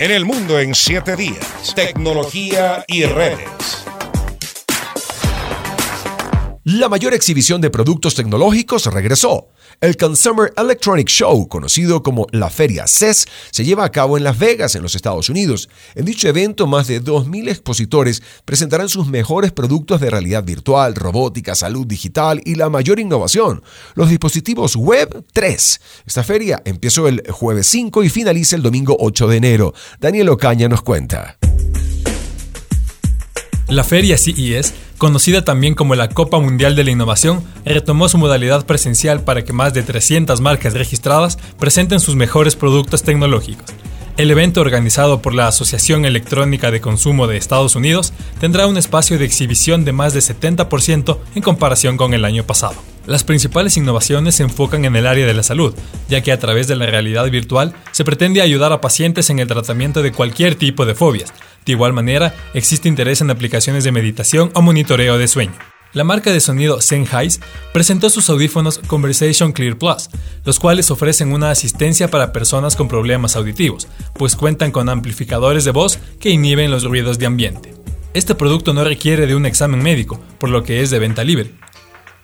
En el mundo en 7 días. Tecnología y redes. La mayor exhibición de productos tecnológicos regresó. El Consumer Electronic Show, conocido como la Feria CES, se lleva a cabo en Las Vegas, en los Estados Unidos. En dicho evento, más de 2.000 expositores presentarán sus mejores productos de realidad virtual, robótica, salud digital y la mayor innovación, los dispositivos Web 3. Esta feria empezó el jueves 5 y finaliza el domingo 8 de enero. Daniel Ocaña nos cuenta. La feria CES, conocida también como la Copa Mundial de la Innovación, retomó su modalidad presencial para que más de 300 marcas registradas presenten sus mejores productos tecnológicos. El evento organizado por la Asociación Electrónica de Consumo de Estados Unidos tendrá un espacio de exhibición de más de 70% en comparación con el año pasado. Las principales innovaciones se enfocan en el área de la salud, ya que a través de la realidad virtual se pretende ayudar a pacientes en el tratamiento de cualquier tipo de fobias, de igual manera, existe interés en aplicaciones de meditación o monitoreo de sueño. La marca de sonido Sennheiser presentó sus audífonos Conversation Clear Plus, los cuales ofrecen una asistencia para personas con problemas auditivos, pues cuentan con amplificadores de voz que inhiben los ruidos de ambiente. Este producto no requiere de un examen médico, por lo que es de venta libre.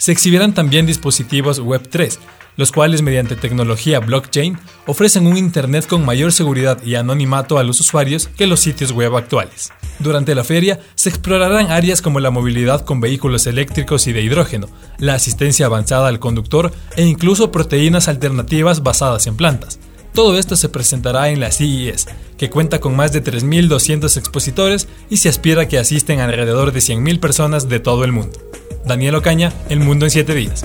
Se exhibirán también dispositivos Web3, los cuales mediante tecnología blockchain ofrecen un Internet con mayor seguridad y anonimato a los usuarios que los sitios web actuales. Durante la feria se explorarán áreas como la movilidad con vehículos eléctricos y de hidrógeno, la asistencia avanzada al conductor e incluso proteínas alternativas basadas en plantas. Todo esto se presentará en la CES, que cuenta con más de 3.200 expositores y se aspira que asisten alrededor de 100.000 personas de todo el mundo. Daniel Ocaña, El Mundo en 7 días.